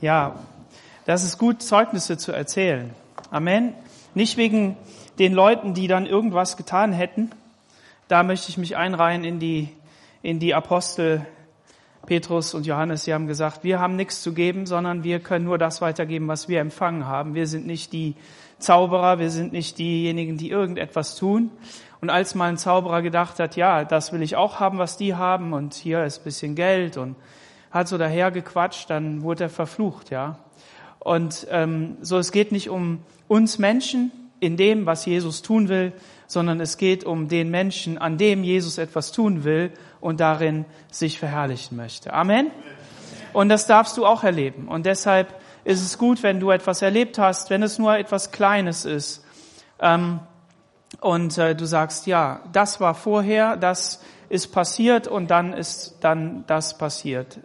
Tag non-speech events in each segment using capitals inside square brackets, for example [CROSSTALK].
Ja, das ist gut, Zeugnisse zu erzählen. Amen. Nicht wegen den Leuten, die dann irgendwas getan hätten. Da möchte ich mich einreihen in die, in die Apostel Petrus und Johannes. Sie haben gesagt, wir haben nichts zu geben, sondern wir können nur das weitergeben, was wir empfangen haben. Wir sind nicht die Zauberer, wir sind nicht diejenigen, die irgendetwas tun. Und als mal ein Zauberer gedacht hat, ja, das will ich auch haben, was die haben, und hier ist bisschen Geld und hat so daher gequatscht, dann wurde er verflucht, ja. Und ähm, so, es geht nicht um uns Menschen in dem, was Jesus tun will, sondern es geht um den Menschen, an dem Jesus etwas tun will und darin sich verherrlichen möchte. Amen. Und das darfst du auch erleben. Und deshalb ist es gut, wenn du etwas erlebt hast, wenn es nur etwas Kleines ist. Ähm, und äh, du sagst, ja, das war vorher, das ist passiert und dann ist dann das passiert.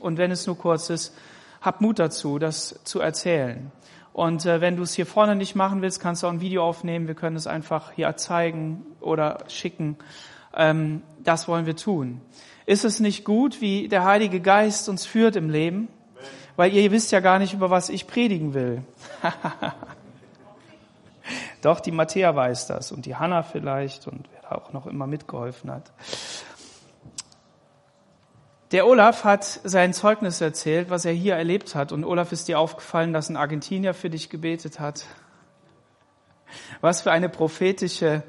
Und wenn es nur kurz ist, hab Mut dazu, das zu erzählen. Und äh, wenn du es hier vorne nicht machen willst, kannst du auch ein Video aufnehmen. Wir können es einfach hier zeigen oder schicken. Ähm, das wollen wir tun. Ist es nicht gut, wie der Heilige Geist uns führt im Leben? Weil ihr wisst ja gar nicht, über was ich predigen will. [LAUGHS] Doch, die Matthäa weiß das und die Hanna vielleicht und wer da auch noch immer mitgeholfen hat. Der Olaf hat sein Zeugnis erzählt, was er hier erlebt hat. Und Olaf ist dir aufgefallen, dass ein Argentinier für dich gebetet hat. Was für eine prophetische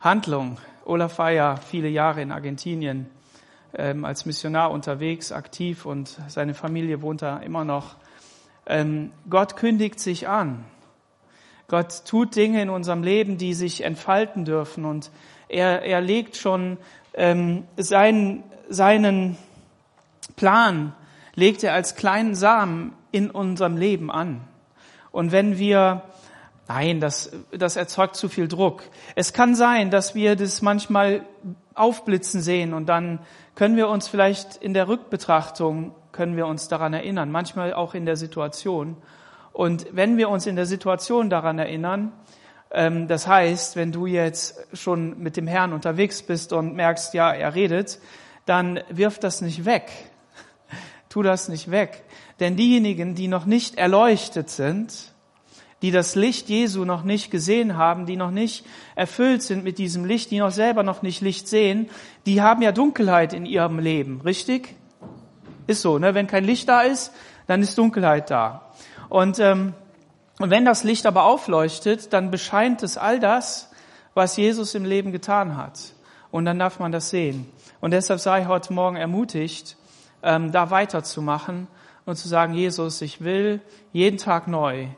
Handlung. Olaf war ja viele Jahre in Argentinien ähm, als Missionar unterwegs, aktiv und seine Familie wohnt da immer noch. Ähm, Gott kündigt sich an. Gott tut Dinge in unserem Leben, die sich entfalten dürfen und er, er legt schon ähm, seinen, seinen Plan legt er als kleinen Samen in unserem Leben an. Und wenn wir, nein, das, das erzeugt zu viel Druck. Es kann sein, dass wir das manchmal aufblitzen sehen und dann können wir uns vielleicht in der Rückbetrachtung, können wir uns daran erinnern, manchmal auch in der Situation. Und wenn wir uns in der Situation daran erinnern, ähm, das heißt, wenn du jetzt schon mit dem Herrn unterwegs bist und merkst, ja, er redet, dann wirf das nicht weg, tu das nicht weg. Denn diejenigen, die noch nicht erleuchtet sind, die das Licht Jesu noch nicht gesehen haben, die noch nicht erfüllt sind mit diesem Licht, die noch selber noch nicht Licht sehen, die haben ja Dunkelheit in ihrem Leben, richtig? Ist so, ne? Wenn kein Licht da ist, dann ist Dunkelheit da. Und, ähm, und wenn das Licht aber aufleuchtet, dann bescheint es all das, was Jesus im Leben getan hat. Und dann darf man das sehen. Und deshalb sei heute Morgen ermutigt, ähm, da weiterzumachen und zu sagen, Jesus, ich will jeden Tag neu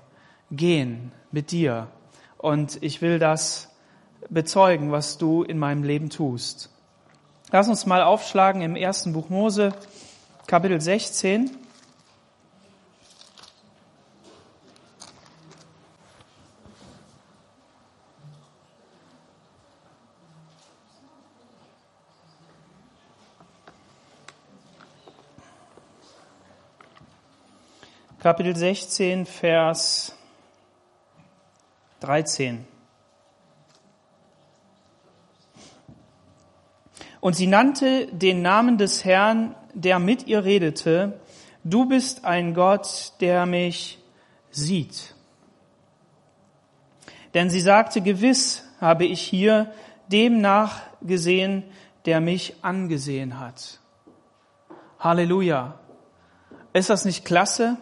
gehen mit dir und ich will das bezeugen, was du in meinem Leben tust. Lass uns mal aufschlagen im ersten Buch Mose, Kapitel 16. Kapitel 16, Vers 13. Und sie nannte den Namen des Herrn, der mit ihr redete, du bist ein Gott, der mich sieht. Denn sie sagte, gewiss habe ich hier dem nachgesehen, der mich angesehen hat. Halleluja. Ist das nicht klasse?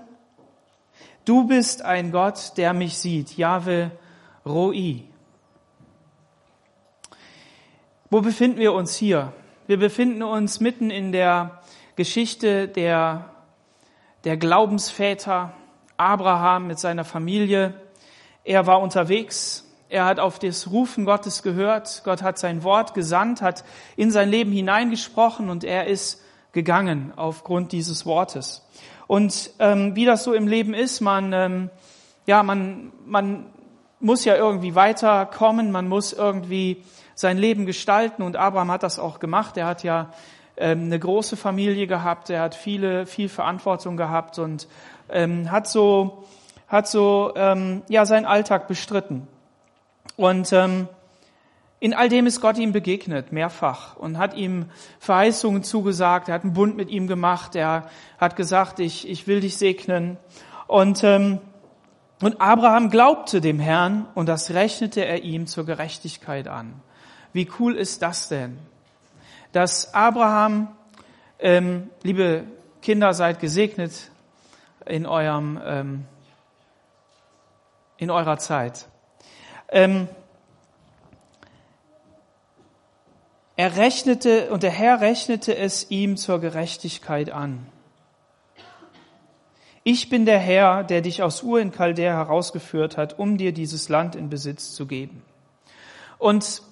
Du bist ein Gott, der mich sieht. Jahwe Roi. Wo befinden wir uns hier? Wir befinden uns mitten in der Geschichte der, der Glaubensväter. Abraham mit seiner Familie. Er war unterwegs. Er hat auf das Rufen Gottes gehört. Gott hat sein Wort gesandt, hat in sein Leben hineingesprochen und er ist gegangen aufgrund dieses Wortes. Und ähm, wie das so im Leben ist, man, ähm, ja, man, man muss ja irgendwie weiterkommen, man muss irgendwie sein Leben gestalten und Abraham hat das auch gemacht. Er hat ja ähm, eine große Familie gehabt, er hat viele, viel Verantwortung gehabt und ähm, hat so, hat so ähm, ja seinen Alltag bestritten. Und ähm, In all dem ist Gott ihm begegnet, mehrfach, und hat ihm Verheißungen zugesagt. Er hat einen Bund mit ihm gemacht. Er hat gesagt, ich, ich will dich segnen. Und, ähm, und Abraham glaubte dem Herrn und das rechnete er ihm zur Gerechtigkeit an. Wie cool ist das denn? Dass Abraham, ähm, liebe Kinder, seid gesegnet in eurem, ähm, in eurer Zeit. Ähm, Er rechnete und der Herr rechnete es ihm zur Gerechtigkeit an. Ich bin der Herr, der dich aus Ur in Chaldea herausgeführt hat, um dir dieses Land in Besitz zu geben. Und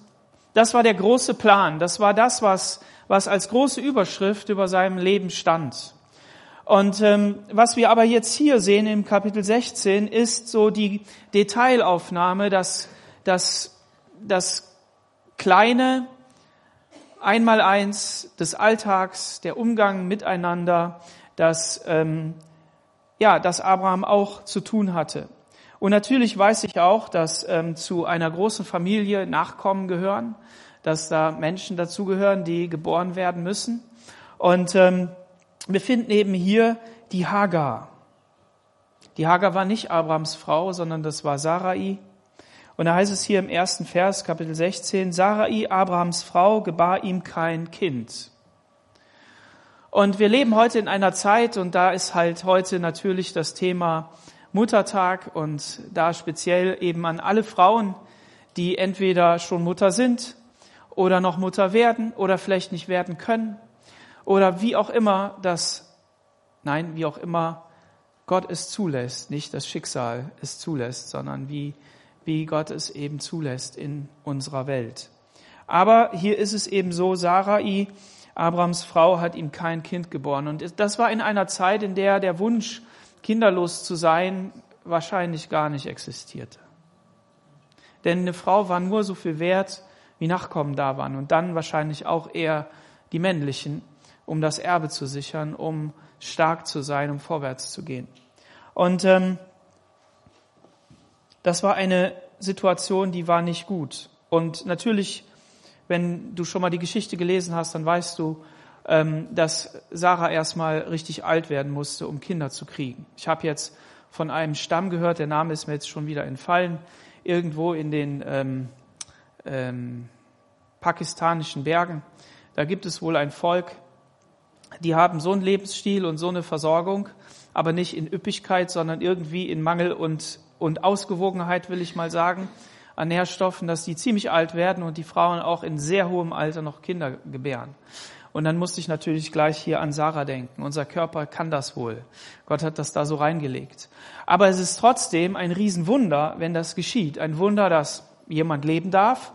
das war der große Plan. Das war das, was, was als große Überschrift über seinem Leben stand. Und ähm, was wir aber jetzt hier sehen im Kapitel 16 ist so die Detailaufnahme, dass das, das kleine, einmal eins des Alltags, der Umgang miteinander, dass, ähm, ja, dass Abraham auch zu tun hatte. Und natürlich weiß ich auch, dass ähm, zu einer großen Familie Nachkommen gehören, dass da Menschen dazugehören, die geboren werden müssen. Und ähm, wir finden eben hier die Hagar. Die Hagar war nicht Abrahams Frau, sondern das war Sarai. Und da heißt es hier im ersten Vers, Kapitel 16, Sarai, Abrahams Frau, gebar ihm kein Kind. Und wir leben heute in einer Zeit, und da ist halt heute natürlich das Thema Muttertag und da speziell eben an alle Frauen, die entweder schon Mutter sind oder noch Mutter werden oder vielleicht nicht werden können oder wie auch immer das, nein, wie auch immer Gott es zulässt, nicht das Schicksal es zulässt, sondern wie wie Gott es eben zulässt in unserer Welt. Aber hier ist es eben so, Sarai, Abrahams Frau, hat ihm kein Kind geboren. Und das war in einer Zeit, in der der Wunsch, kinderlos zu sein, wahrscheinlich gar nicht existierte. Denn eine Frau war nur so viel wert, wie Nachkommen da waren. Und dann wahrscheinlich auch eher die männlichen, um das Erbe zu sichern, um stark zu sein, um vorwärts zu gehen. Und ähm, das war eine Situation, die war nicht gut. Und natürlich, wenn du schon mal die Geschichte gelesen hast, dann weißt du, ähm, dass Sarah erstmal richtig alt werden musste, um Kinder zu kriegen. Ich habe jetzt von einem Stamm gehört, der Name ist mir jetzt schon wieder entfallen, irgendwo in den ähm, ähm, pakistanischen Bergen. Da gibt es wohl ein Volk, die haben so einen Lebensstil und so eine Versorgung, aber nicht in Üppigkeit, sondern irgendwie in Mangel und und Ausgewogenheit, will ich mal sagen, an Nährstoffen, dass die ziemlich alt werden und die Frauen auch in sehr hohem Alter noch Kinder gebären. Und dann musste ich natürlich gleich hier an Sarah denken. Unser Körper kann das wohl. Gott hat das da so reingelegt. Aber es ist trotzdem ein Riesenwunder, wenn das geschieht. Ein Wunder, dass jemand leben darf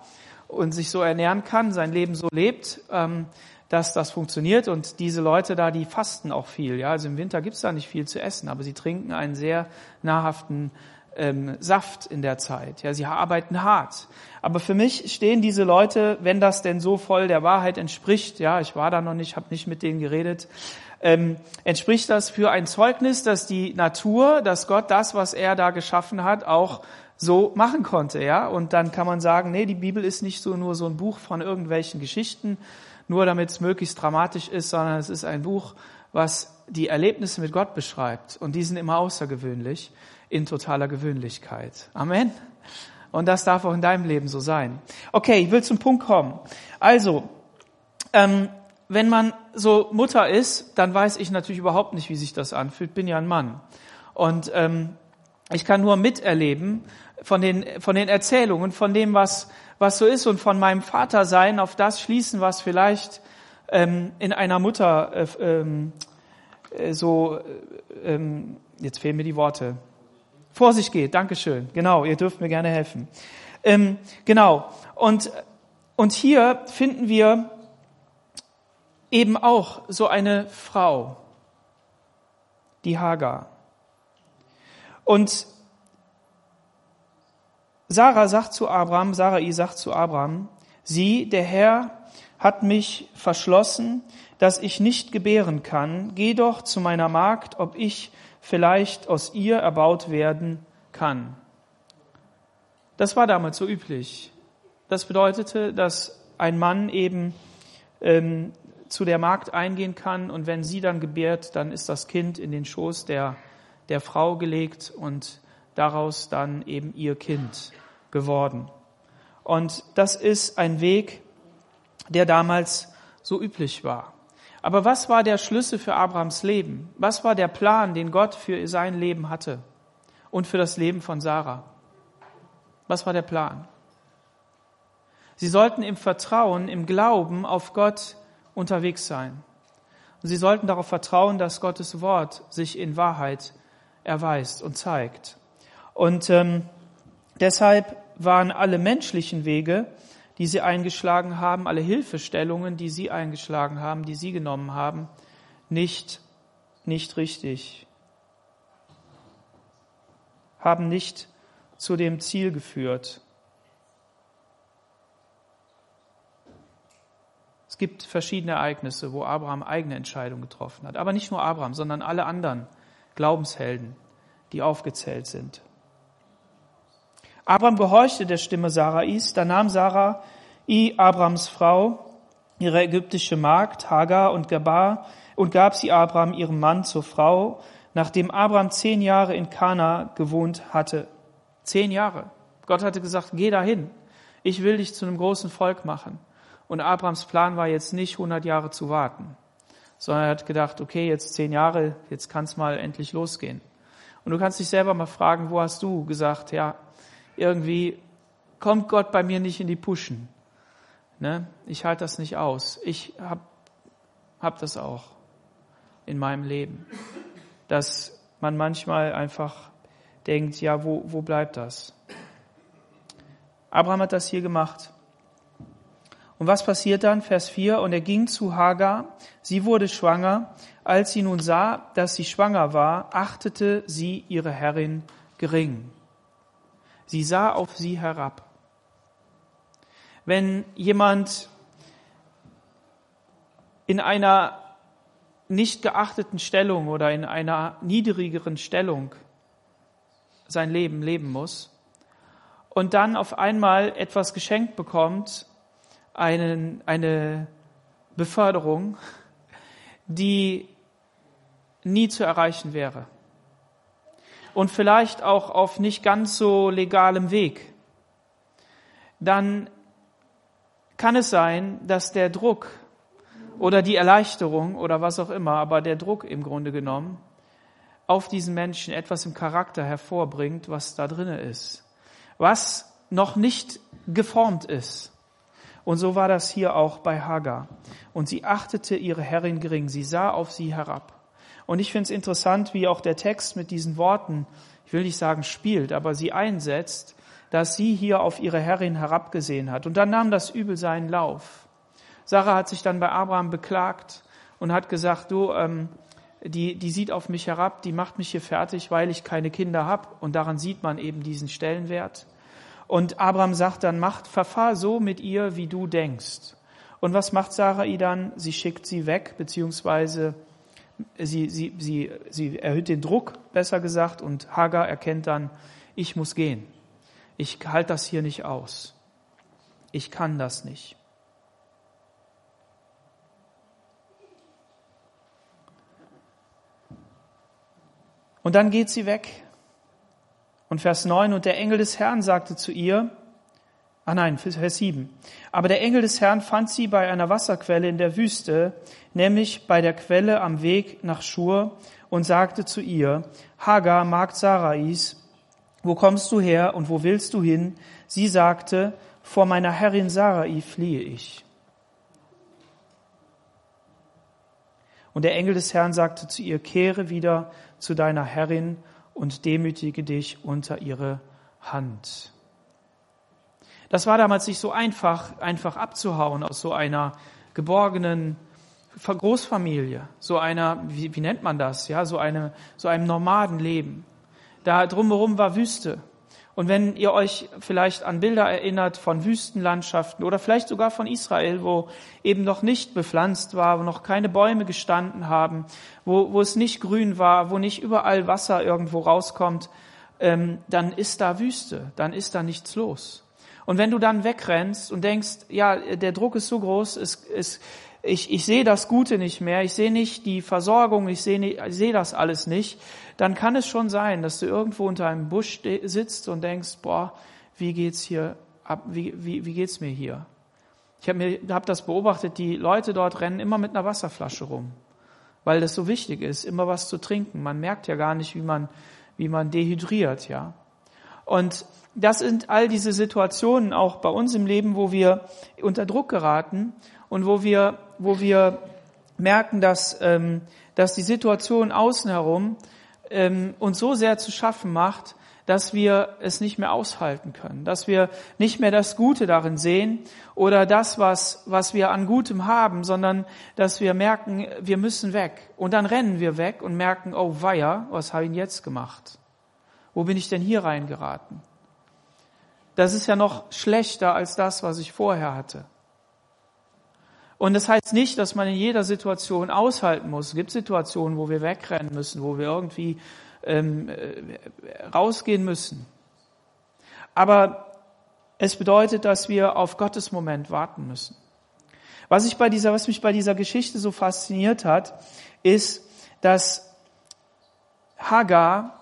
und sich so ernähren kann, sein Leben so lebt, ähm, dass das funktioniert. Und diese Leute da, die fasten auch viel. Ja, also im Winter gibt's da nicht viel zu essen, aber sie trinken einen sehr nahrhaften ähm, Saft in der Zeit. Ja, sie arbeiten hart. Aber für mich stehen diese Leute, wenn das denn so voll der Wahrheit entspricht, ja, ich war da noch nicht, habe nicht mit denen geredet, ähm, entspricht das für ein Zeugnis, dass die Natur, dass Gott das, was er da geschaffen hat, auch so machen konnte, ja. Und dann kann man sagen, nee, die Bibel ist nicht so nur so ein Buch von irgendwelchen Geschichten, nur damit es möglichst dramatisch ist, sondern es ist ein Buch, was die Erlebnisse mit Gott beschreibt. Und die sind immer außergewöhnlich in totaler Gewöhnlichkeit. Amen. Und das darf auch in deinem Leben so sein. Okay, ich will zum Punkt kommen. Also, ähm, wenn man so Mutter ist, dann weiß ich natürlich überhaupt nicht, wie sich das anfühlt. Bin ja ein Mann. Und ähm, ich kann nur miterleben von den, von den Erzählungen, von dem, was, was so ist und von meinem Vater sein, auf das schließen, was vielleicht ähm, in einer Mutter äh, ähm, äh, so, äh, ähm, jetzt fehlen mir die Worte, vor sich geht. Dankeschön. Genau, ihr dürft mir gerne helfen. Ähm, genau. Und, und hier finden wir eben auch so eine Frau, die Hagar. Und Sarah sagt zu Abraham, Sarai sagt zu Abraham, sieh, der Herr hat mich verschlossen, dass ich nicht gebären kann. Geh doch zu meiner Magd, ob ich vielleicht aus ihr erbaut werden kann. Das war damals so üblich, das bedeutete, dass ein Mann eben ähm, zu der Magd eingehen kann und wenn sie dann gebärt, dann ist das Kind in den Schoß der, der Frau gelegt und daraus dann eben ihr Kind geworden. Und das ist ein Weg, der damals so üblich war. Aber was war der Schlüssel für Abrahams Leben? Was war der Plan, den Gott für sein Leben hatte und für das Leben von Sarah? Was war der Plan? Sie sollten im Vertrauen, im Glauben auf Gott unterwegs sein. Und sie sollten darauf vertrauen, dass Gottes Wort sich in Wahrheit erweist und zeigt. Und ähm, deshalb waren alle menschlichen Wege, die sie eingeschlagen haben, alle Hilfestellungen, die sie eingeschlagen haben, die sie genommen haben, nicht, nicht richtig, haben nicht zu dem Ziel geführt. Es gibt verschiedene Ereignisse, wo Abraham eigene Entscheidungen getroffen hat. Aber nicht nur Abraham, sondern alle anderen Glaubenshelden, die aufgezählt sind. Abraham gehorchte der Stimme Sarais, da nahm Sarah, I, Abrams Frau, ihre ägyptische Magd Hagar und Gabar und gab sie Abraham ihrem Mann zur Frau, nachdem Abraham zehn Jahre in Kana gewohnt hatte. Zehn Jahre. Gott hatte gesagt, geh dahin. Ich will dich zu einem großen Volk machen. Und Abrahams Plan war jetzt nicht 100 Jahre zu warten, sondern er hat gedacht, okay, jetzt zehn Jahre, jetzt kann es mal endlich losgehen. Und du kannst dich selber mal fragen, wo hast du gesagt, ja, irgendwie kommt Gott bei mir nicht in die Puschen. Ne? Ich halte das nicht aus. Ich habe hab das auch in meinem Leben, dass man manchmal einfach denkt, ja, wo, wo bleibt das? Abraham hat das hier gemacht. Und was passiert dann? Vers 4. Und er ging zu Hagar. Sie wurde schwanger. Als sie nun sah, dass sie schwanger war, achtete sie ihre Herrin gering. Sie sah auf sie herab. Wenn jemand in einer nicht geachteten Stellung oder in einer niedrigeren Stellung sein Leben leben muss und dann auf einmal etwas geschenkt bekommt, einen, eine Beförderung, die nie zu erreichen wäre und vielleicht auch auf nicht ganz so legalem Weg, dann kann es sein, dass der Druck oder die Erleichterung oder was auch immer, aber der Druck im Grunde genommen auf diesen Menschen etwas im Charakter hervorbringt, was da drinne ist, was noch nicht geformt ist. Und so war das hier auch bei Hagar. Und sie achtete ihre Herrin gering, sie sah auf sie herab. Und ich finde es interessant, wie auch der Text mit diesen Worten, ich will nicht sagen spielt, aber sie einsetzt, dass sie hier auf ihre Herrin herabgesehen hat. Und dann nahm das Übel seinen Lauf. Sarah hat sich dann bei Abraham beklagt und hat gesagt, du, ähm, die, die sieht auf mich herab, die macht mich hier fertig, weil ich keine Kinder habe. Und daran sieht man eben diesen Stellenwert. Und Abraham sagt dann, macht, verfahr so mit ihr, wie du denkst. Und was macht Sarai dann? Sie schickt sie weg, beziehungsweise sie, sie, sie, sie erhöht den Druck, besser gesagt, und Hagar erkennt dann, ich muss gehen. Ich halte das hier nicht aus. Ich kann das nicht. Und dann geht sie weg. Und Vers 9, und der Engel des Herrn sagte zu ihr, Ah nein, Vers 7. Aber der Engel des Herrn fand sie bei einer Wasserquelle in der Wüste, nämlich bei der Quelle am Weg nach Schur, und sagte zu ihr, Hagar, Magd Sarais, wo kommst du her und wo willst du hin? Sie sagte, vor meiner Herrin Sarai fliehe ich. Und der Engel des Herrn sagte zu ihr, kehre wieder zu deiner Herrin und demütige dich unter ihre Hand. Das war damals nicht so einfach, einfach abzuhauen aus so einer geborgenen Großfamilie, so einer, wie, wie nennt man das, ja, so eine, so einem Nomadenleben. Da drumherum war Wüste. Und wenn ihr euch vielleicht an Bilder erinnert von Wüstenlandschaften oder vielleicht sogar von Israel, wo eben noch nicht bepflanzt war, wo noch keine Bäume gestanden haben, wo, wo es nicht grün war, wo nicht überall Wasser irgendwo rauskommt, ähm, dann ist da Wüste, dann ist da nichts los. Und wenn du dann wegrennst und denkst, ja, der Druck ist so groß, es, es, ich, ich sehe das Gute nicht mehr, ich sehe nicht die Versorgung, ich sehe, ich sehe das alles nicht, dann kann es schon sein, dass du irgendwo unter einem Busch sitzt und denkst, boah, wie geht's hier ab, wie, wie, wie geht's mir hier? Ich habe hab das beobachtet, die Leute dort rennen immer mit einer Wasserflasche rum, weil das so wichtig ist, immer was zu trinken. Man merkt ja gar nicht, wie man, wie man dehydriert, ja. Und das sind all diese Situationen auch bei uns im Leben, wo wir unter Druck geraten und wo wir, wo wir merken, dass, ähm, dass die Situation außen herum ähm, uns so sehr zu schaffen macht, dass wir es nicht mehr aushalten können, dass wir nicht mehr das Gute darin sehen oder das, was, was wir an Gutem haben, sondern dass wir merken, wir müssen weg. Und dann rennen wir weg und merken, oh weia, was habe ich jetzt gemacht? Wo bin ich denn hier reingeraten? Das ist ja noch schlechter als das, was ich vorher hatte. Und das heißt nicht, dass man in jeder Situation aushalten muss. Es gibt Situationen, wo wir wegrennen müssen, wo wir irgendwie ähm, äh, rausgehen müssen. Aber es bedeutet, dass wir auf Gottes Moment warten müssen. Was, ich bei dieser, was mich bei dieser Geschichte so fasziniert hat, ist, dass Hagar,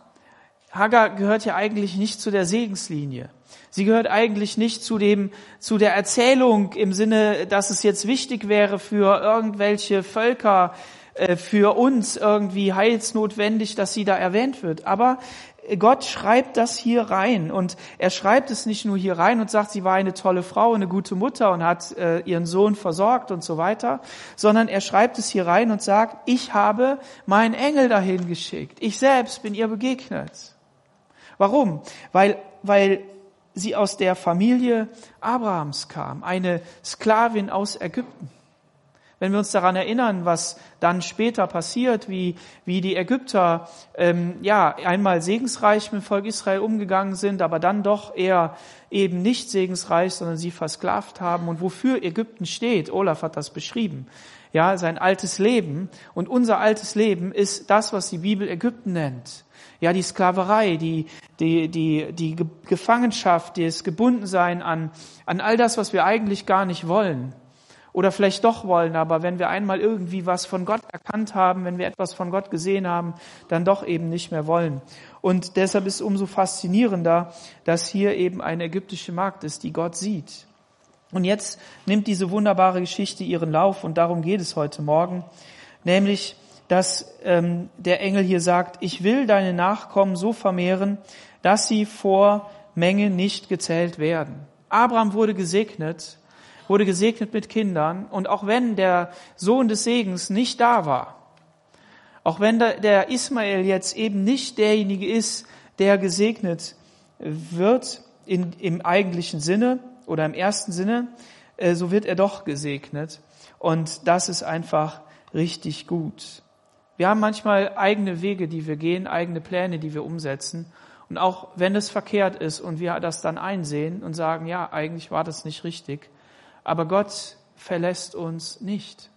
Hagar gehört ja eigentlich nicht zu der Segenslinie. Sie gehört eigentlich nicht zu dem, zu der Erzählung im Sinne, dass es jetzt wichtig wäre für irgendwelche Völker, äh, für uns irgendwie heilsnotwendig, dass sie da erwähnt wird. Aber Gott schreibt das hier rein und er schreibt es nicht nur hier rein und sagt, sie war eine tolle Frau, eine gute Mutter und hat äh, ihren Sohn versorgt und so weiter, sondern er schreibt es hier rein und sagt, ich habe meinen Engel dahin geschickt. Ich selbst bin ihr begegnet. Warum? Weil, weil sie aus der Familie Abrahams kam, eine Sklavin aus Ägypten. Wenn wir uns daran erinnern, was dann später passiert, wie, wie die Ägypter ähm, ja einmal segensreich mit dem Volk Israel umgegangen sind, aber dann doch eher eben nicht segensreich, sondern sie versklavt haben und wofür Ägypten steht. Olaf hat das beschrieben. Ja, sein altes Leben und unser altes Leben ist das, was die Bibel Ägypten nennt. Ja, die Sklaverei, die, die, die, die Gefangenschaft, das Gebundensein an, an all das, was wir eigentlich gar nicht wollen oder vielleicht doch wollen, aber wenn wir einmal irgendwie was von Gott erkannt haben, wenn wir etwas von Gott gesehen haben, dann doch eben nicht mehr wollen. Und deshalb ist es umso faszinierender, dass hier eben eine ägyptische Magd ist, die Gott sieht. Und jetzt nimmt diese wunderbare Geschichte ihren Lauf und darum geht es heute Morgen, nämlich, dass ähm, der Engel hier sagt, ich will deine Nachkommen so vermehren, dass sie vor Menge nicht gezählt werden. Abraham wurde gesegnet wurde gesegnet mit Kindern. Und auch wenn der Sohn des Segens nicht da war, auch wenn der Ismael jetzt eben nicht derjenige ist, der gesegnet wird in, im eigentlichen Sinne oder im ersten Sinne, äh, so wird er doch gesegnet. Und das ist einfach richtig gut. Wir haben manchmal eigene Wege, die wir gehen, eigene Pläne, die wir umsetzen. Und auch wenn es verkehrt ist und wir das dann einsehen und sagen, ja, eigentlich war das nicht richtig, aber Gott verlässt uns nicht.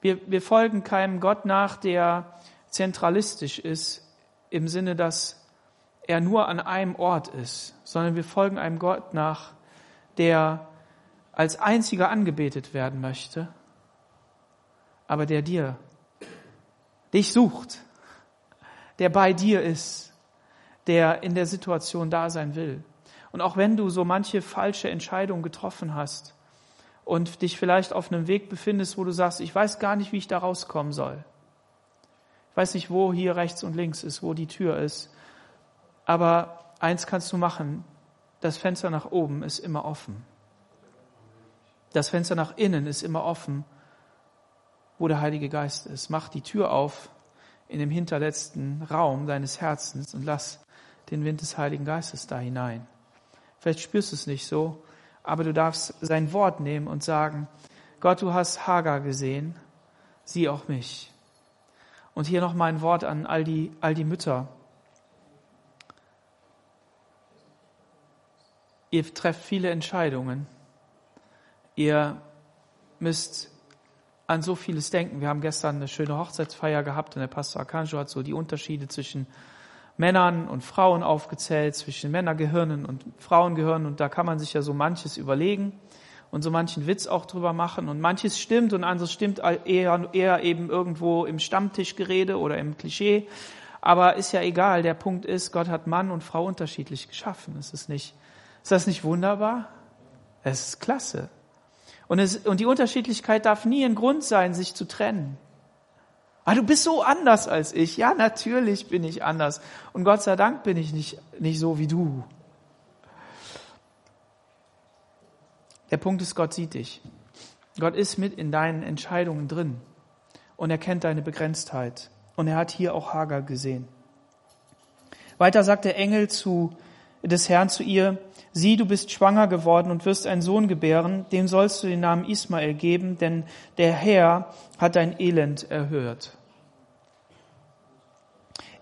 Wir, wir folgen keinem Gott nach, der zentralistisch ist, im Sinne, dass er nur an einem Ort ist, sondern wir folgen einem Gott nach, der als einziger angebetet werden möchte, aber der dir, dich sucht, der bei dir ist, der in der Situation da sein will. Und auch wenn du so manche falsche Entscheidung getroffen hast und dich vielleicht auf einem Weg befindest, wo du sagst, ich weiß gar nicht, wie ich da rauskommen soll. Ich weiß nicht, wo hier rechts und links ist, wo die Tür ist. Aber eins kannst du machen, das Fenster nach oben ist immer offen. Das Fenster nach innen ist immer offen, wo der Heilige Geist ist. Mach die Tür auf in dem hinterletzten Raum deines Herzens und lass den Wind des Heiligen Geistes da hinein. Vielleicht spürst du es nicht so, aber du darfst sein Wort nehmen und sagen, Gott, du hast Hagar gesehen, sieh auch mich. Und hier noch mal ein Wort an all die, all die Mütter. Ihr trefft viele Entscheidungen. Ihr müsst an so vieles denken. Wir haben gestern eine schöne Hochzeitsfeier gehabt und der Pastor Akanjo hat so die Unterschiede zwischen Männern und Frauen aufgezählt, zwischen Männergehirnen und Frauengehirnen und da kann man sich ja so manches überlegen und so manchen Witz auch drüber machen und manches stimmt und anderes stimmt eher, eher eben irgendwo im Stammtischgerede oder im Klischee. Aber ist ja egal. Der Punkt ist, Gott hat Mann und Frau unterschiedlich geschaffen. Ist es nicht, ist das nicht wunderbar? Es ist klasse. Und, es, und die Unterschiedlichkeit darf nie ein Grund sein, sich zu trennen. Ah, du bist so anders als ich. Ja, natürlich bin ich anders. Und Gott sei Dank bin ich nicht, nicht so wie du. Der Punkt ist, Gott sieht dich. Gott ist mit in deinen Entscheidungen drin. Und er kennt deine Begrenztheit. Und er hat hier auch Hagar gesehen. Weiter sagt der Engel zu, des Herrn zu ihr, sieh, du bist schwanger geworden und wirst einen Sohn gebären, dem sollst du den Namen Ismael geben, denn der Herr hat dein Elend erhört.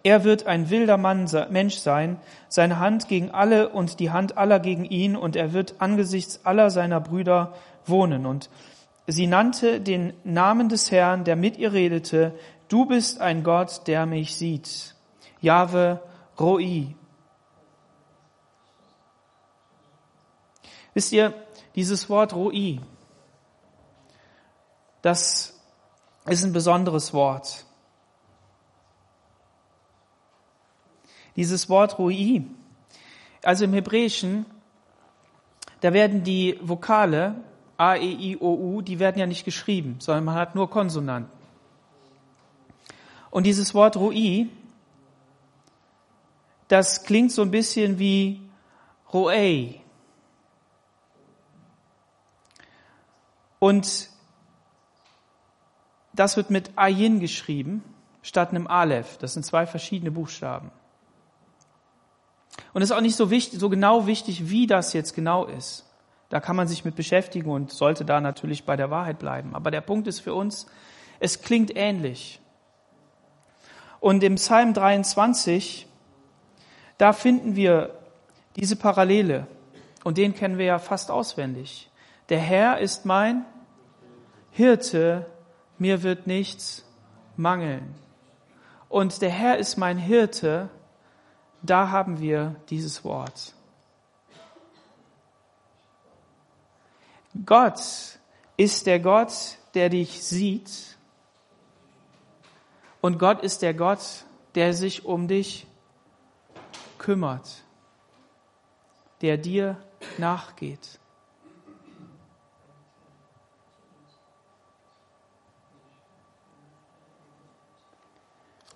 Er wird ein wilder Mann, Mensch sein, seine Hand gegen alle und die Hand aller gegen ihn, und er wird angesichts aller seiner Brüder wohnen. Und sie nannte den Namen des Herrn, der mit ihr redete, du bist ein Gott, der mich sieht. Jahwe Roi. Wisst ihr, dieses Wort Roi, das ist ein besonderes Wort. Dieses Wort Rui, also im Hebräischen, da werden die Vokale A, E, I, O, U, die werden ja nicht geschrieben, sondern man hat nur Konsonanten. Und dieses Wort Rui, das klingt so ein bisschen wie Roei. Und das wird mit Ayin geschrieben, statt einem Aleph. Das sind zwei verschiedene Buchstaben. Und es ist auch nicht so wichtig, so genau wichtig, wie das jetzt genau ist. Da kann man sich mit beschäftigen und sollte da natürlich bei der Wahrheit bleiben. Aber der Punkt ist für uns, es klingt ähnlich. Und im Psalm 23, da finden wir diese Parallele. Und den kennen wir ja fast auswendig. Der Herr ist mein Hirte, mir wird nichts mangeln. Und der Herr ist mein Hirte, da haben wir dieses Wort. Gott ist der Gott, der dich sieht. Und Gott ist der Gott, der sich um dich kümmert, der dir nachgeht.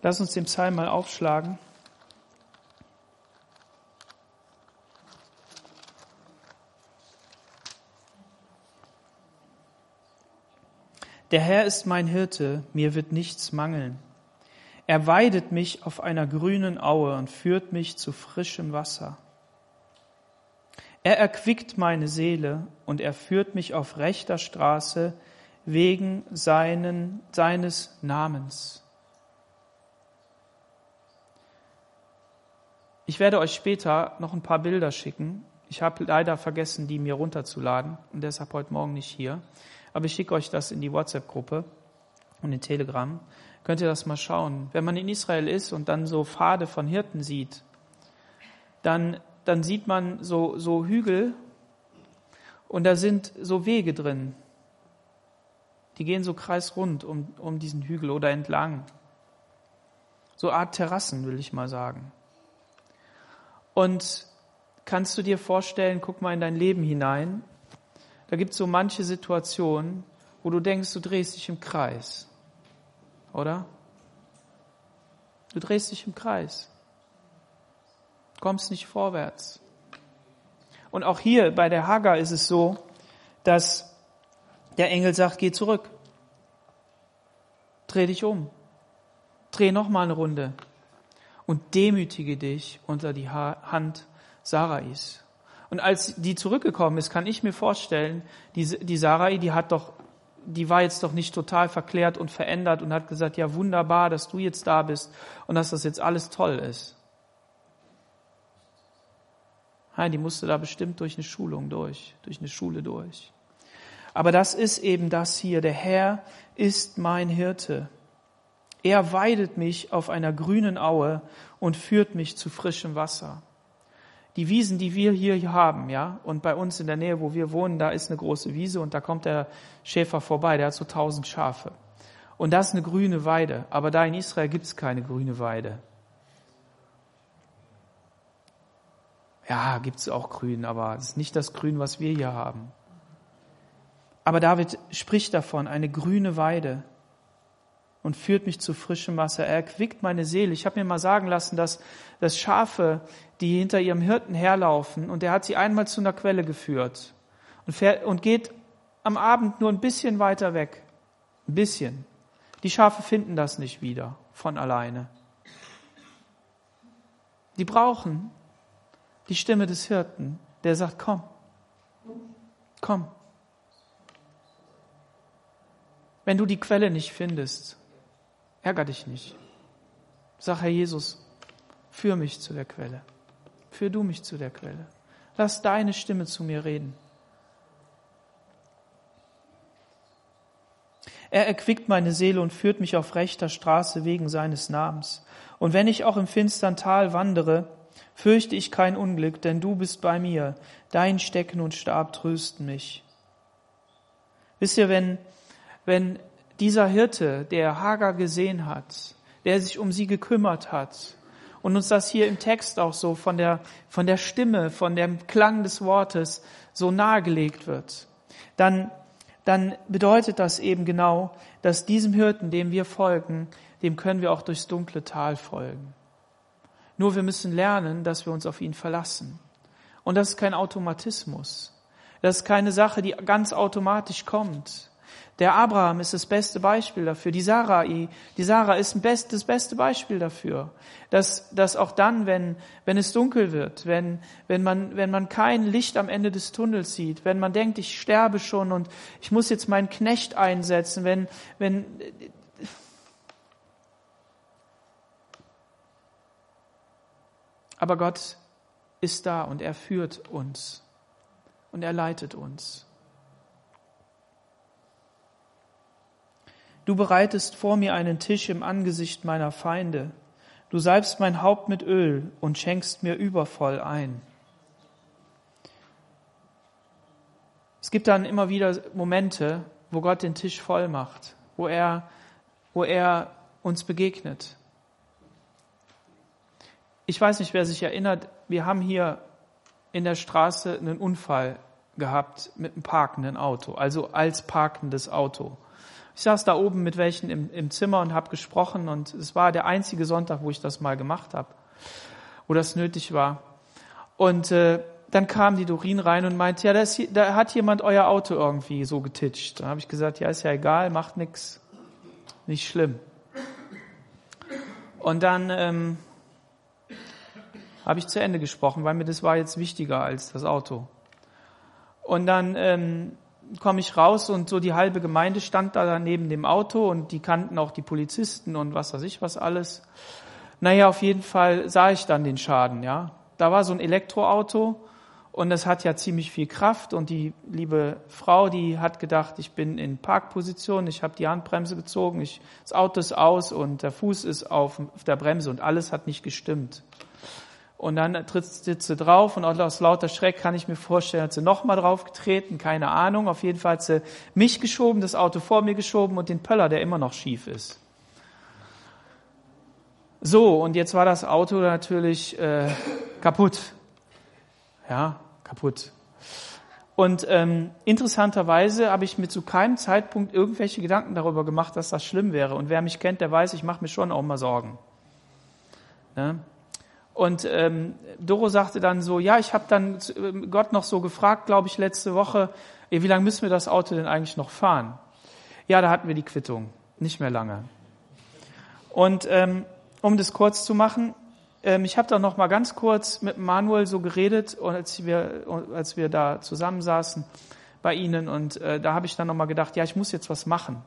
Lass uns den Psalm mal aufschlagen. Der Herr ist mein Hirte, mir wird nichts mangeln. Er weidet mich auf einer grünen Aue und führt mich zu frischem Wasser. Er erquickt meine Seele und er führt mich auf rechter Straße wegen seinen, seines Namens. Ich werde euch später noch ein paar Bilder schicken. Ich habe leider vergessen, die mir runterzuladen und deshalb heute Morgen nicht hier. Aber ich schicke euch das in die WhatsApp-Gruppe und in Telegram. Könnt ihr das mal schauen. Wenn man in Israel ist und dann so Pfade von Hirten sieht, dann, dann sieht man so, so Hügel und da sind so Wege drin. Die gehen so kreisrund um, um diesen Hügel oder entlang. So Art Terrassen, will ich mal sagen. Und kannst du dir vorstellen, guck mal in dein Leben hinein, da gibt es so manche Situationen, wo du denkst, du drehst dich im Kreis. Oder? Du drehst dich im Kreis. Kommst nicht vorwärts. Und auch hier bei der Hagar ist es so, dass der Engel sagt, geh zurück. Dreh dich um. Dreh noch mal eine Runde. Und demütige dich unter die Hand Sarais. Und als die zurückgekommen ist, kann ich mir vorstellen, die, die Sarai, die hat doch, die war jetzt doch nicht total verklärt und verändert und hat gesagt, ja wunderbar, dass du jetzt da bist und dass das jetzt alles toll ist. Nein, die musste da bestimmt durch eine Schulung durch, durch eine Schule durch. Aber das ist eben das hier. Der Herr ist mein Hirte. Er weidet mich auf einer grünen Aue und führt mich zu frischem Wasser. Die Wiesen, die wir hier haben, ja, und bei uns in der Nähe, wo wir wohnen, da ist eine große Wiese und da kommt der Schäfer vorbei, der hat so tausend Schafe. Und das ist eine grüne Weide, aber da in Israel gibt es keine grüne Weide. Ja, gibt es auch Grün, aber es ist nicht das Grün, was wir hier haben. Aber David spricht davon, eine grüne Weide und führt mich zu frischem Wasser. Er erquickt meine Seele. Ich habe mir mal sagen lassen, dass, dass Schafe, die hinter ihrem Hirten herlaufen, und er hat sie einmal zu einer Quelle geführt und, fährt, und geht am Abend nur ein bisschen weiter weg. Ein bisschen. Die Schafe finden das nicht wieder von alleine. Die brauchen die Stimme des Hirten, der sagt, komm, komm. Wenn du die Quelle nicht findest, ärger dich nicht. Sag, Herr Jesus, führ mich zu der Quelle. Führ du mich zu der Quelle. Lass deine Stimme zu mir reden. Er erquickt meine Seele und führt mich auf rechter Straße wegen seines Namens. Und wenn ich auch im finstern Tal wandere, fürchte ich kein Unglück, denn du bist bei mir. Dein Stecken und Stab trösten mich. Wisst ihr, wenn, wenn dieser Hirte, der Hagar gesehen hat, der sich um sie gekümmert hat, und uns das hier im Text auch so von der, von der Stimme, von dem Klang des Wortes so nahegelegt wird, dann, dann bedeutet das eben genau, dass diesem Hirten, dem wir folgen, dem können wir auch durchs dunkle Tal folgen. Nur wir müssen lernen, dass wir uns auf ihn verlassen. Und das ist kein Automatismus. Das ist keine Sache, die ganz automatisch kommt. Der Abraham ist das beste Beispiel dafür. Die Sarah, die Sarah ist das beste Beispiel dafür. Dass, dass auch dann, wenn, wenn es dunkel wird, wenn, wenn man, wenn man kein Licht am Ende des Tunnels sieht, wenn man denkt, ich sterbe schon und ich muss jetzt meinen Knecht einsetzen, wenn, wenn, aber Gott ist da und er führt uns und er leitet uns. Du bereitest vor mir einen Tisch im Angesicht meiner Feinde. Du salbst mein Haupt mit Öl und schenkst mir übervoll ein. Es gibt dann immer wieder Momente, wo Gott den Tisch voll macht, wo er, wo er uns begegnet. Ich weiß nicht, wer sich erinnert, wir haben hier in der Straße einen Unfall gehabt mit einem parkenden Auto, also als parkendes Auto. Ich saß da oben mit welchen im, im Zimmer und habe gesprochen und es war der einzige Sonntag, wo ich das mal gemacht habe, wo das nötig war. Und äh, dann kam die Dorin rein und meinte, ja, da, ist, da hat jemand euer Auto irgendwie so getitscht. Da habe ich gesagt, ja, ist ja egal, macht nix, nicht schlimm. Und dann ähm, habe ich zu Ende gesprochen, weil mir das war jetzt wichtiger als das Auto. Und dann ähm, komme ich raus und so die halbe Gemeinde stand da neben dem Auto und die kannten auch die Polizisten und was weiß ich was alles. Naja, auf jeden Fall sah ich dann den Schaden, ja. Da war so ein Elektroauto und das hat ja ziemlich viel Kraft und die liebe Frau, die hat gedacht, ich bin in Parkposition, ich habe die Handbremse gezogen, ich, das Auto ist aus und der Fuß ist auf, auf der Bremse und alles hat nicht gestimmt. Und dann tritt sie drauf und aus lauter Schreck kann ich mir vorstellen, hat sie nochmal drauf getreten, keine Ahnung. Auf jeden Fall hat sie mich geschoben, das Auto vor mir geschoben und den Pöller, der immer noch schief ist. So, und jetzt war das Auto natürlich äh, kaputt. Ja, kaputt. Und ähm, interessanterweise habe ich mir zu keinem Zeitpunkt irgendwelche Gedanken darüber gemacht, dass das schlimm wäre. Und wer mich kennt, der weiß, ich mache mir schon auch mal Sorgen. Ne? Und ähm, Doro sagte dann so, ja, ich habe dann ähm, Gott noch so gefragt, glaube ich, letzte Woche, wie lange müssen wir das Auto denn eigentlich noch fahren? Ja, da hatten wir die Quittung, nicht mehr lange. Und ähm, um das kurz zu machen, ähm, ich habe da noch mal ganz kurz mit Manuel so geredet, als wir, als wir da zusammensaßen bei Ihnen. Und äh, da habe ich dann noch mal gedacht, ja, ich muss jetzt was machen.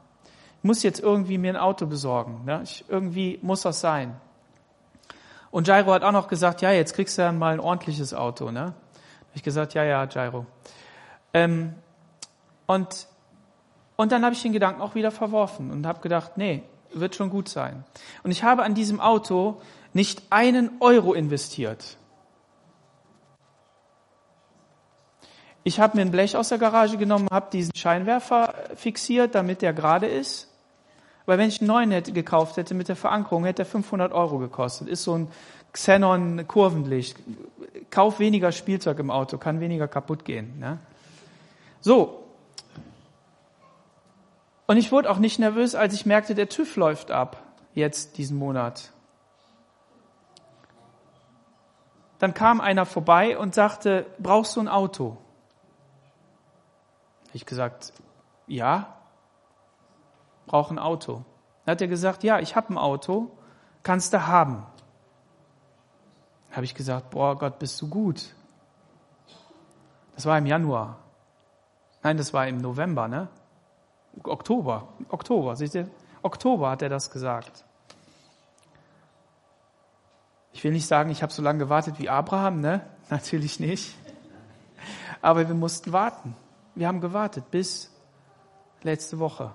Ich muss jetzt irgendwie mir ein Auto besorgen. Ne? Ich, irgendwie muss das sein. Und Jairo hat auch noch gesagt, ja, jetzt kriegst du dann mal ein ordentliches Auto. Ne? Ich gesagt, ja, ja, Jairo. Ähm, und, und dann habe ich den Gedanken auch wieder verworfen und habe gedacht, nee, wird schon gut sein. Und ich habe an diesem Auto nicht einen Euro investiert. Ich habe mir ein Blech aus der Garage genommen, habe diesen Scheinwerfer fixiert, damit der gerade ist. Weil wenn ich einen neuen hätte gekauft hätte mit der Verankerung, hätte er 500 Euro gekostet. Ist so ein Xenon Kurvenlicht. Kauf weniger Spielzeug im Auto, kann weniger kaputt gehen. Ne? So. Und ich wurde auch nicht nervös, als ich merkte, der TÜV läuft ab, jetzt diesen Monat. Dann kam einer vorbei und sagte, brauchst du ein Auto? Ich gesagt, ja, brauche ein Auto. Dann hat er gesagt, ja, ich habe ein Auto, kannst du haben. Habe ich gesagt, boah Gott, bist du gut. Das war im Januar. Nein, das war im November, ne? Oktober, Oktober, seht ihr? Oktober hat er das gesagt. Ich will nicht sagen, ich habe so lange gewartet wie Abraham, ne? [LAUGHS] Natürlich nicht. Aber wir mussten warten. Wir haben gewartet bis letzte Woche.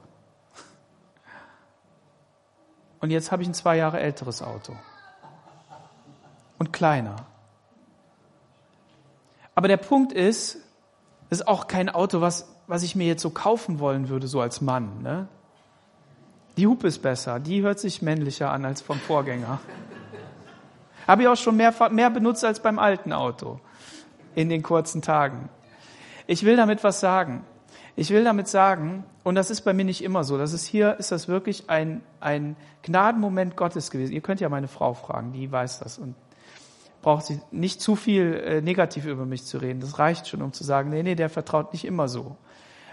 Und jetzt habe ich ein zwei Jahre älteres Auto. Und kleiner. Aber der Punkt ist, es ist auch kein Auto, was, was ich mir jetzt so kaufen wollen würde, so als Mann. Ne? Die Hupe ist besser, die hört sich männlicher an als vom Vorgänger. Habe ich auch schon mehr, mehr benutzt als beim alten Auto in den kurzen Tagen. Ich will damit was sagen. Ich will damit sagen, und das ist bei mir nicht immer so, das ist hier, ist das wirklich ein, ein Gnadenmoment Gottes gewesen. Ihr könnt ja meine Frau fragen, die weiß das und braucht sie nicht zu viel äh, negativ über mich zu reden. Das reicht schon, um zu sagen, nee, nee, der vertraut nicht immer so.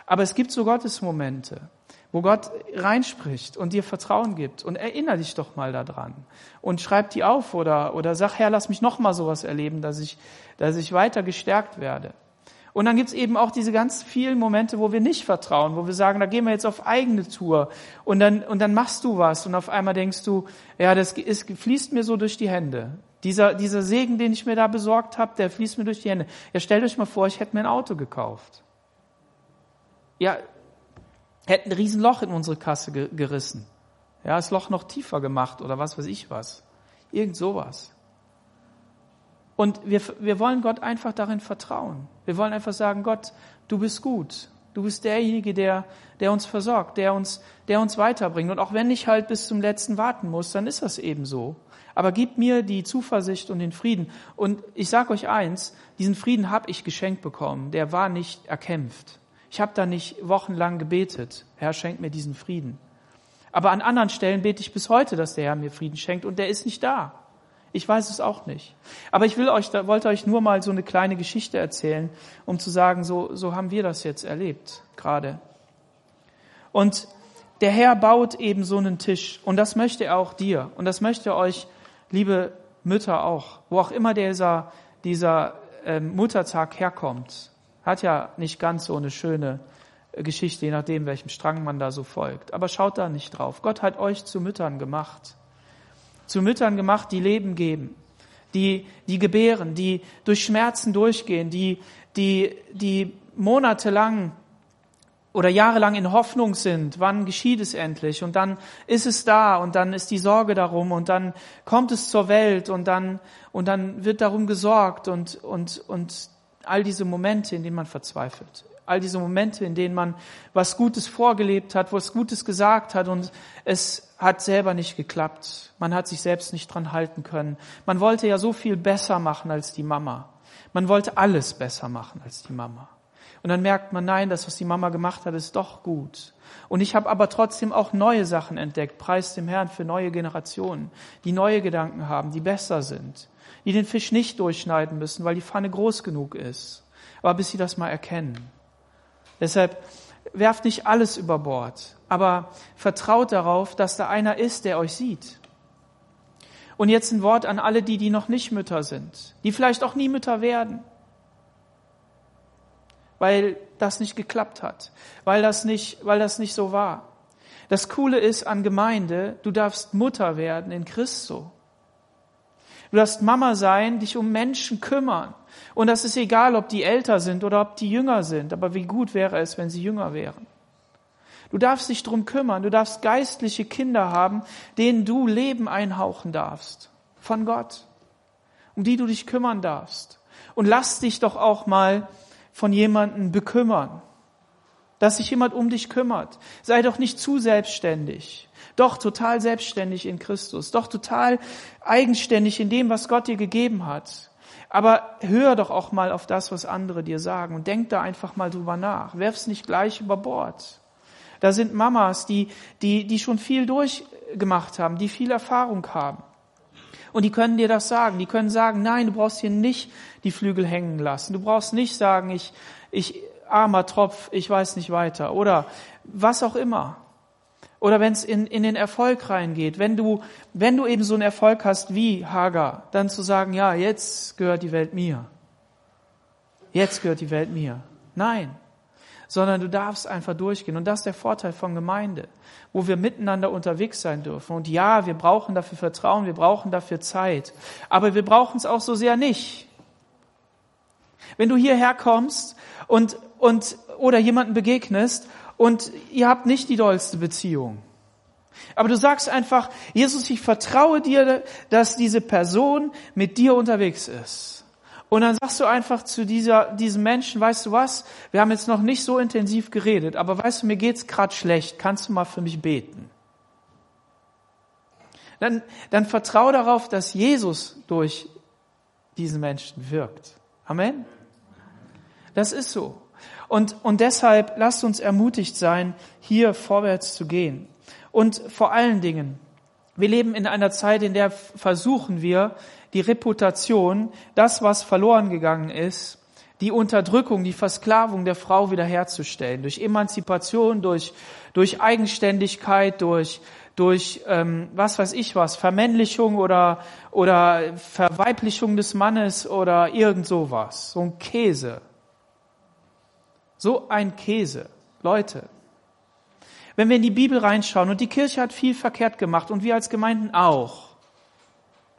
Aber es gibt so Gottesmomente, wo Gott reinspricht und dir Vertrauen gibt und erinnere dich doch mal daran und schreib die auf oder, oder sag, Herr, lass mich noch mal sowas erleben, dass ich, dass ich weiter gestärkt werde. Und dann gibt's eben auch diese ganz vielen Momente, wo wir nicht vertrauen, wo wir sagen, da gehen wir jetzt auf eigene Tour und dann, und dann machst du was und auf einmal denkst du, ja, das ist, fließt mir so durch die Hände. Dieser, dieser Segen, den ich mir da besorgt habe, der fließt mir durch die Hände. Ja, stellt euch mal vor, ich hätte mir ein Auto gekauft. Ja, hätte ein Riesenloch in unsere Kasse gerissen. Ja, das Loch noch tiefer gemacht oder was weiß ich was. Irgend sowas. Und wir, wir wollen Gott einfach darin vertrauen. Wir wollen einfach sagen, Gott, du bist gut. Du bist derjenige, der, der uns versorgt, der uns, der uns weiterbringt. Und auch wenn ich halt bis zum letzten warten muss, dann ist das eben so. Aber gib mir die Zuversicht und den Frieden. Und ich sage euch eins, diesen Frieden habe ich geschenkt bekommen. Der war nicht erkämpft. Ich habe da nicht wochenlang gebetet. Herr, schenk mir diesen Frieden. Aber an anderen Stellen bete ich bis heute, dass der Herr mir Frieden schenkt und der ist nicht da. Ich weiß es auch nicht. Aber ich will euch, wollte euch nur mal so eine kleine Geschichte erzählen, um zu sagen, so, so haben wir das jetzt erlebt, gerade. Und der Herr baut eben so einen Tisch. Und das möchte er auch dir. Und das möchte euch, liebe Mütter, auch. Wo auch immer dieser, dieser äh, Muttertag herkommt. Hat ja nicht ganz so eine schöne äh, Geschichte, je nachdem, welchem Strang man da so folgt. Aber schaut da nicht drauf. Gott hat euch zu Müttern gemacht zu Müttern gemacht, die Leben geben, die, die gebären, die durch Schmerzen durchgehen, die, die, die monatelang oder jahrelang in Hoffnung sind, wann geschieht es endlich und dann ist es da und dann ist die Sorge darum und dann kommt es zur Welt und dann, und dann wird darum gesorgt und, und, und all diese Momente, in denen man verzweifelt. All diese Momente, in denen man was Gutes vorgelebt hat, was Gutes gesagt hat und es hat selber nicht geklappt. Man hat sich selbst nicht dran halten können. Man wollte ja so viel besser machen als die Mama. Man wollte alles besser machen als die Mama. Und dann merkt man, nein, das, was die Mama gemacht hat, ist doch gut. Und ich habe aber trotzdem auch neue Sachen entdeckt. Preis dem Herrn für neue Generationen, die neue Gedanken haben, die besser sind, die den Fisch nicht durchschneiden müssen, weil die Pfanne groß genug ist. Aber bis sie das mal erkennen. Deshalb werft nicht alles über Bord, aber vertraut darauf, dass da einer ist, der euch sieht. Und jetzt ein Wort an alle die, die noch nicht Mütter sind, die vielleicht auch nie Mütter werden, weil das nicht geklappt hat, weil das nicht, weil das nicht so war. Das Coole ist an Gemeinde, du darfst Mutter werden in Christo. Du darfst Mama sein, dich um Menschen kümmern, und das ist egal, ob die älter sind oder ob die jünger sind, aber wie gut wäre es, wenn sie jünger wären. Du darfst dich drum kümmern. Du darfst geistliche Kinder haben, denen du Leben einhauchen darfst. Von Gott. Um die du dich kümmern darfst. Und lass dich doch auch mal von jemandem bekümmern. Dass sich jemand um dich kümmert. Sei doch nicht zu selbstständig. Doch total selbstständig in Christus. Doch total eigenständig in dem, was Gott dir gegeben hat. Aber hör doch auch mal auf das, was andere dir sagen und denk da einfach mal drüber nach. Werf's nicht gleich über Bord. Da sind Mamas, die, die, die schon viel durchgemacht haben, die viel Erfahrung haben. Und die können dir das sagen. Die können sagen, nein, du brauchst hier nicht die Flügel hängen lassen. Du brauchst nicht sagen, ich, ich, armer Tropf, ich weiß nicht weiter. Oder was auch immer. Oder wenn es in, in den Erfolg reingeht, wenn du, wenn du eben so einen Erfolg hast wie Hagar, dann zu sagen, ja, jetzt gehört die Welt mir. Jetzt gehört die Welt mir. Nein sondern du darfst einfach durchgehen. Und das ist der Vorteil von Gemeinde, wo wir miteinander unterwegs sein dürfen. Und ja, wir brauchen dafür Vertrauen, wir brauchen dafür Zeit, aber wir brauchen es auch so sehr nicht. Wenn du hierher kommst und, und, oder jemanden begegnest und ihr habt nicht die dollste Beziehung, aber du sagst einfach, Jesus, ich vertraue dir, dass diese Person mit dir unterwegs ist. Und dann sagst du einfach zu dieser, diesem Menschen, weißt du was, wir haben jetzt noch nicht so intensiv geredet, aber weißt du, mir geht's gerade schlecht, kannst du mal für mich beten? Dann, dann vertraue darauf, dass Jesus durch diesen Menschen wirkt. Amen? Das ist so. Und, und deshalb lasst uns ermutigt sein, hier vorwärts zu gehen. Und vor allen Dingen, wir leben in einer Zeit, in der versuchen wir, die Reputation, das, was verloren gegangen ist, die Unterdrückung, die Versklavung der Frau wiederherzustellen, durch Emanzipation, durch, durch Eigenständigkeit, durch, durch ähm, was weiß ich was, Vermännlichung oder, oder Verweiblichung des Mannes oder irgend sowas. So ein Käse. So ein Käse. Leute, wenn wir in die Bibel reinschauen und die Kirche hat viel verkehrt gemacht und wir als Gemeinden auch,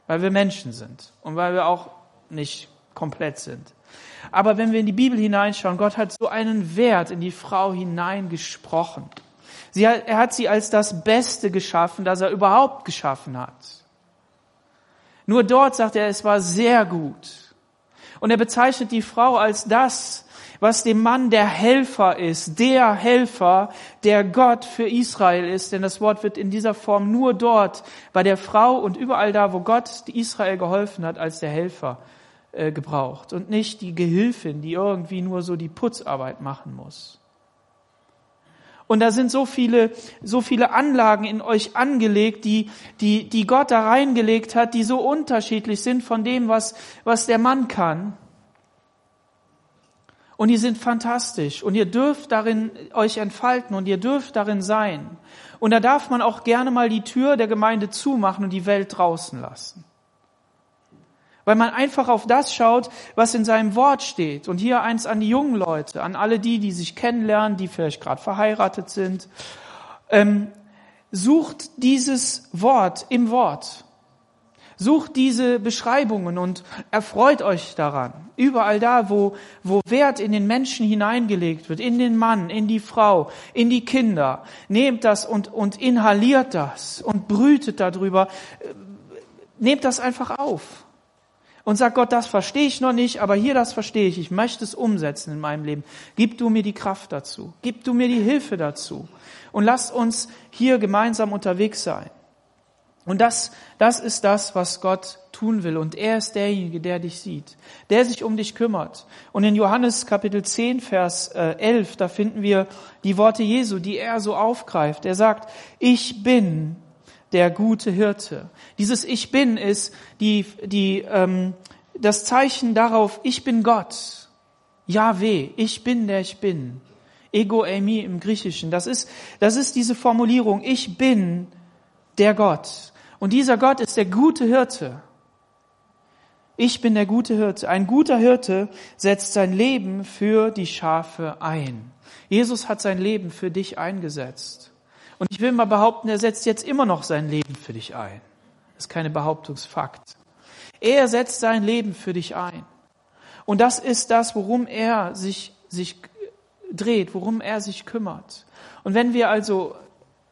weil wir Menschen sind und weil wir auch nicht komplett sind. Aber wenn wir in die Bibel hineinschauen, Gott hat so einen Wert in die Frau hineingesprochen. Sie hat, er hat sie als das Beste geschaffen, das er überhaupt geschaffen hat. Nur dort sagt er, es war sehr gut. Und er bezeichnet die Frau als das, was dem Mann der Helfer ist, der Helfer, der Gott für Israel ist, denn das Wort wird in dieser Form nur dort bei der Frau und überall da, wo Gott Israel geholfen hat, als der Helfer äh, gebraucht und nicht die Gehilfin, die irgendwie nur so die Putzarbeit machen muss. Und da sind so viele, so viele Anlagen in euch angelegt, die, die, die Gott da reingelegt hat, die so unterschiedlich sind von dem, was, was der Mann kann. Und die sind fantastisch. Und ihr dürft darin euch entfalten und ihr dürft darin sein. Und da darf man auch gerne mal die Tür der Gemeinde zumachen und die Welt draußen lassen. Weil man einfach auf das schaut, was in seinem Wort steht. Und hier eins an die jungen Leute, an alle die, die sich kennenlernen, die vielleicht gerade verheiratet sind. Ähm, sucht dieses Wort im Wort. Sucht diese Beschreibungen und erfreut euch daran. Überall da, wo, wo Wert in den Menschen hineingelegt wird, in den Mann, in die Frau, in die Kinder. Nehmt das und, und inhaliert das und brütet darüber. Nehmt das einfach auf. Und sagt Gott, das verstehe ich noch nicht, aber hier das verstehe ich. Ich möchte es umsetzen in meinem Leben. Gib du mir die Kraft dazu. Gib du mir die Hilfe dazu. Und lasst uns hier gemeinsam unterwegs sein. Und das, das ist das, was Gott tun will. Und er ist derjenige, der dich sieht, der sich um dich kümmert. Und in Johannes Kapitel 10, Vers 11, äh, da finden wir die Worte Jesu, die er so aufgreift. Er sagt, ich bin der gute Hirte. Dieses Ich bin ist die, die, ähm, das Zeichen darauf, ich bin Gott. Yahweh, ich bin der ich bin. Ego eimi im Griechischen. Das ist, das ist diese Formulierung, ich bin der Gott. Und dieser Gott ist der gute Hirte. Ich bin der gute Hirte. Ein guter Hirte setzt sein Leben für die Schafe ein. Jesus hat sein Leben für dich eingesetzt. Und ich will mal behaupten, er setzt jetzt immer noch sein Leben für dich ein. Das ist keine Behauptungsfakt. Er setzt sein Leben für dich ein. Und das ist das, worum er sich, sich dreht, worum er sich kümmert. Und wenn wir also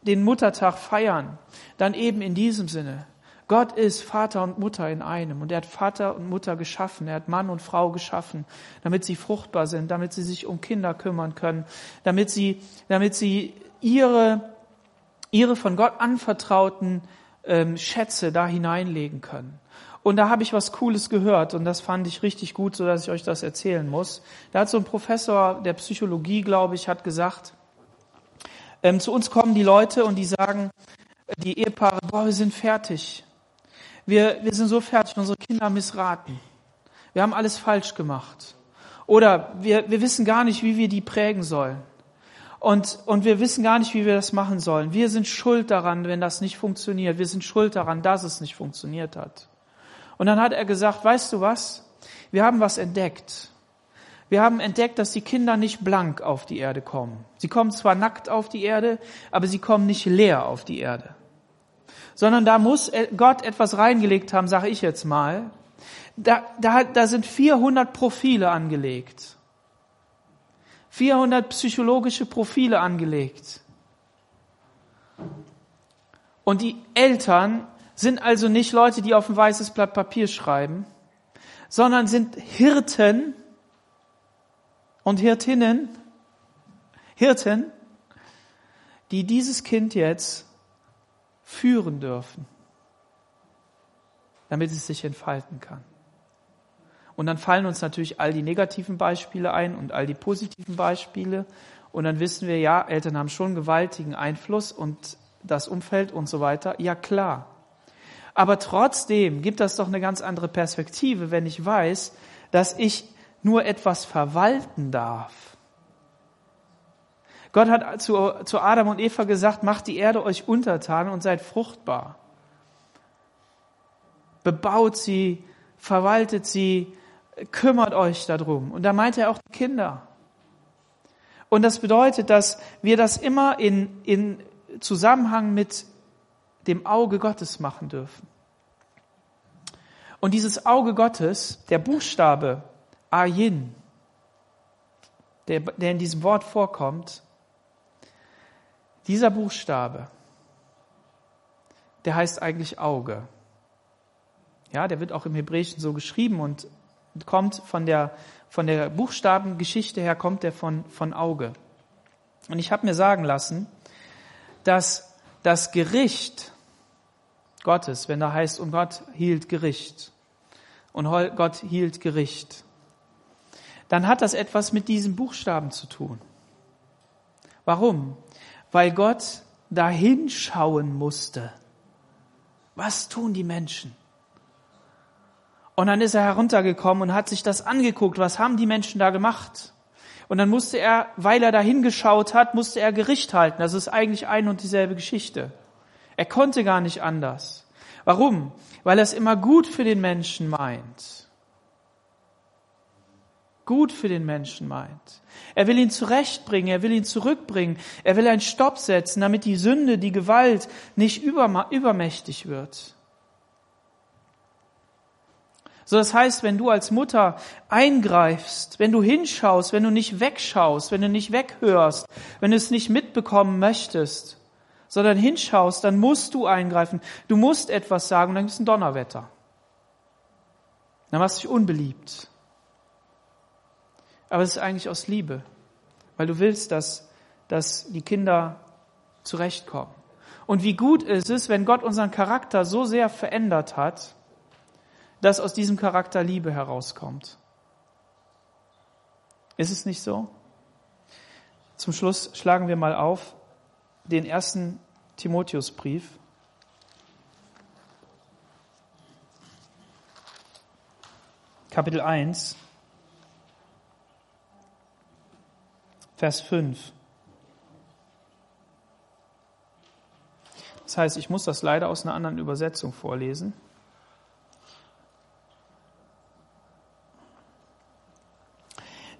den Muttertag feiern, dann eben in diesem Sinne. Gott ist Vater und Mutter in einem und er hat Vater und Mutter geschaffen, er hat Mann und Frau geschaffen, damit sie fruchtbar sind, damit sie sich um Kinder kümmern können, damit sie, damit sie ihre, ihre von Gott anvertrauten ähm, Schätze da hineinlegen können. Und da habe ich was Cooles gehört und das fand ich richtig gut, so dass ich euch das erzählen muss. Da hat so ein Professor der Psychologie, glaube ich, hat gesagt, ähm, zu uns kommen die Leute und die sagen, die Ehepaare, boah, wir sind fertig. Wir, wir sind so fertig, unsere Kinder missraten. Wir haben alles falsch gemacht. Oder wir, wir wissen gar nicht, wie wir die prägen sollen. Und, und wir wissen gar nicht, wie wir das machen sollen. Wir sind schuld daran, wenn das nicht funktioniert. Wir sind schuld daran, dass es nicht funktioniert hat. Und dann hat er gesagt, weißt du was? Wir haben was entdeckt. Wir haben entdeckt, dass die Kinder nicht blank auf die Erde kommen. Sie kommen zwar nackt auf die Erde, aber sie kommen nicht leer auf die Erde. Sondern da muss Gott etwas reingelegt haben, sage ich jetzt mal. Da, da, da sind 400 Profile angelegt. 400 psychologische Profile angelegt. Und die Eltern sind also nicht Leute, die auf ein weißes Blatt Papier schreiben, sondern sind Hirten und Hirtinnen, Hirten, die dieses Kind jetzt führen dürfen, damit es sich entfalten kann. Und dann fallen uns natürlich all die negativen Beispiele ein und all die positiven Beispiele. Und dann wissen wir, ja, Eltern haben schon gewaltigen Einfluss und das Umfeld und so weiter. Ja, klar. Aber trotzdem gibt das doch eine ganz andere Perspektive, wenn ich weiß, dass ich nur etwas verwalten darf. Gott hat zu, zu Adam und Eva gesagt, macht die Erde euch untertan und seid fruchtbar. Bebaut sie, verwaltet sie, kümmert euch darum. Und da meint er auch die Kinder. Und das bedeutet, dass wir das immer in, in Zusammenhang mit dem Auge Gottes machen dürfen. Und dieses Auge Gottes, der Buchstabe Ayin, der, der in diesem Wort vorkommt, dieser Buchstabe, der heißt eigentlich Auge. Ja, der wird auch im Hebräischen so geschrieben und kommt von der, von der Buchstabengeschichte her, kommt der von, von Auge. Und ich habe mir sagen lassen, dass das Gericht Gottes, wenn da heißt, und Gott hielt Gericht, und Gott hielt Gericht, dann hat das etwas mit diesem Buchstaben zu tun. Warum? Weil Gott dahin schauen musste. Was tun die Menschen? Und dann ist er heruntergekommen und hat sich das angeguckt, was haben die Menschen da gemacht? Und dann musste er, weil er da hingeschaut hat, musste er Gericht halten. Das ist eigentlich ein und dieselbe Geschichte. Er konnte gar nicht anders. Warum? Weil er es immer gut für den Menschen meint. Gut für den Menschen meint. Er will ihn zurechtbringen, er will ihn zurückbringen, er will einen Stopp setzen, damit die Sünde, die Gewalt nicht übermächtig wird. So, das heißt, wenn du als Mutter eingreifst, wenn du hinschaust, wenn du nicht wegschaust, wenn du nicht weghörst, wenn du es nicht mitbekommen möchtest, sondern hinschaust, dann musst du eingreifen. Du musst etwas sagen, dann ist ein Donnerwetter. Dann machst du dich unbeliebt. Aber es ist eigentlich aus Liebe, weil du willst, dass, dass die Kinder zurechtkommen. Und wie gut ist es, wenn Gott unseren Charakter so sehr verändert hat, dass aus diesem Charakter Liebe herauskommt. Ist es nicht so? Zum Schluss schlagen wir mal auf den ersten Timotheusbrief. Kapitel 1, Vers 5. Das heißt, ich muss das leider aus einer anderen Übersetzung vorlesen.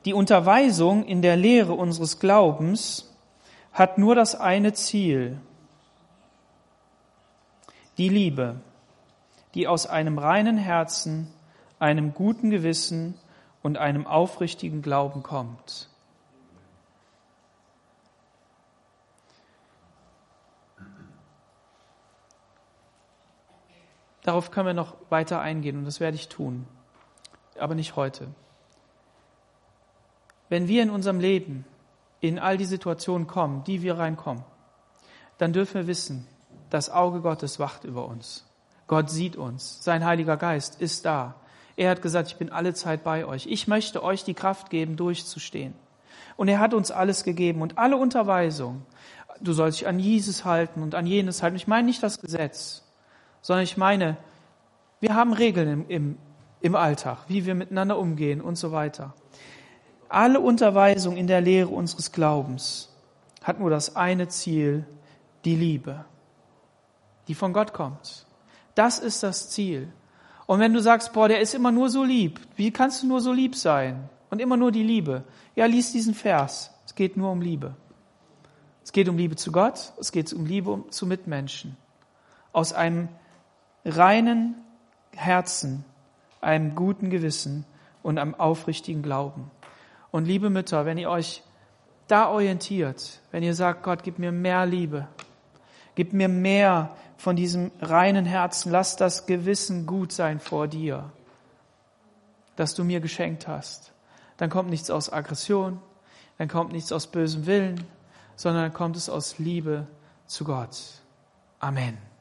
Die Unterweisung in der Lehre unseres Glaubens hat nur das eine Ziel, die Liebe, die aus einem reinen Herzen, einem guten Gewissen und einem aufrichtigen Glauben kommt. Darauf können wir noch weiter eingehen und das werde ich tun, aber nicht heute. Wenn wir in unserem Leben in all die Situationen kommen, die wir reinkommen, dann dürfen wir wissen, das Auge Gottes wacht über uns. Gott sieht uns. Sein Heiliger Geist ist da. Er hat gesagt, ich bin alle Zeit bei euch. Ich möchte euch die Kraft geben, durchzustehen. Und er hat uns alles gegeben und alle Unterweisung. Du sollst dich an Jesus halten und an jenes halten. Ich meine nicht das Gesetz, sondern ich meine, wir haben Regeln im, im, im Alltag, wie wir miteinander umgehen und so weiter. Alle Unterweisung in der Lehre unseres Glaubens hat nur das eine Ziel, die Liebe, die von Gott kommt. Das ist das Ziel. Und wenn du sagst, boah, der ist immer nur so lieb, wie kannst du nur so lieb sein? Und immer nur die Liebe. Ja, lies diesen Vers. Es geht nur um Liebe. Es geht um Liebe zu Gott, es geht um Liebe zu Mitmenschen. Aus einem reinen Herzen, einem guten Gewissen und einem aufrichtigen Glauben. Und liebe Mütter, wenn ihr euch da orientiert, wenn ihr sagt, Gott, gib mir mehr Liebe, gib mir mehr von diesem reinen Herzen, lass das Gewissen gut sein vor dir, das du mir geschenkt hast, dann kommt nichts aus Aggression, dann kommt nichts aus bösem Willen, sondern dann kommt es aus Liebe zu Gott. Amen.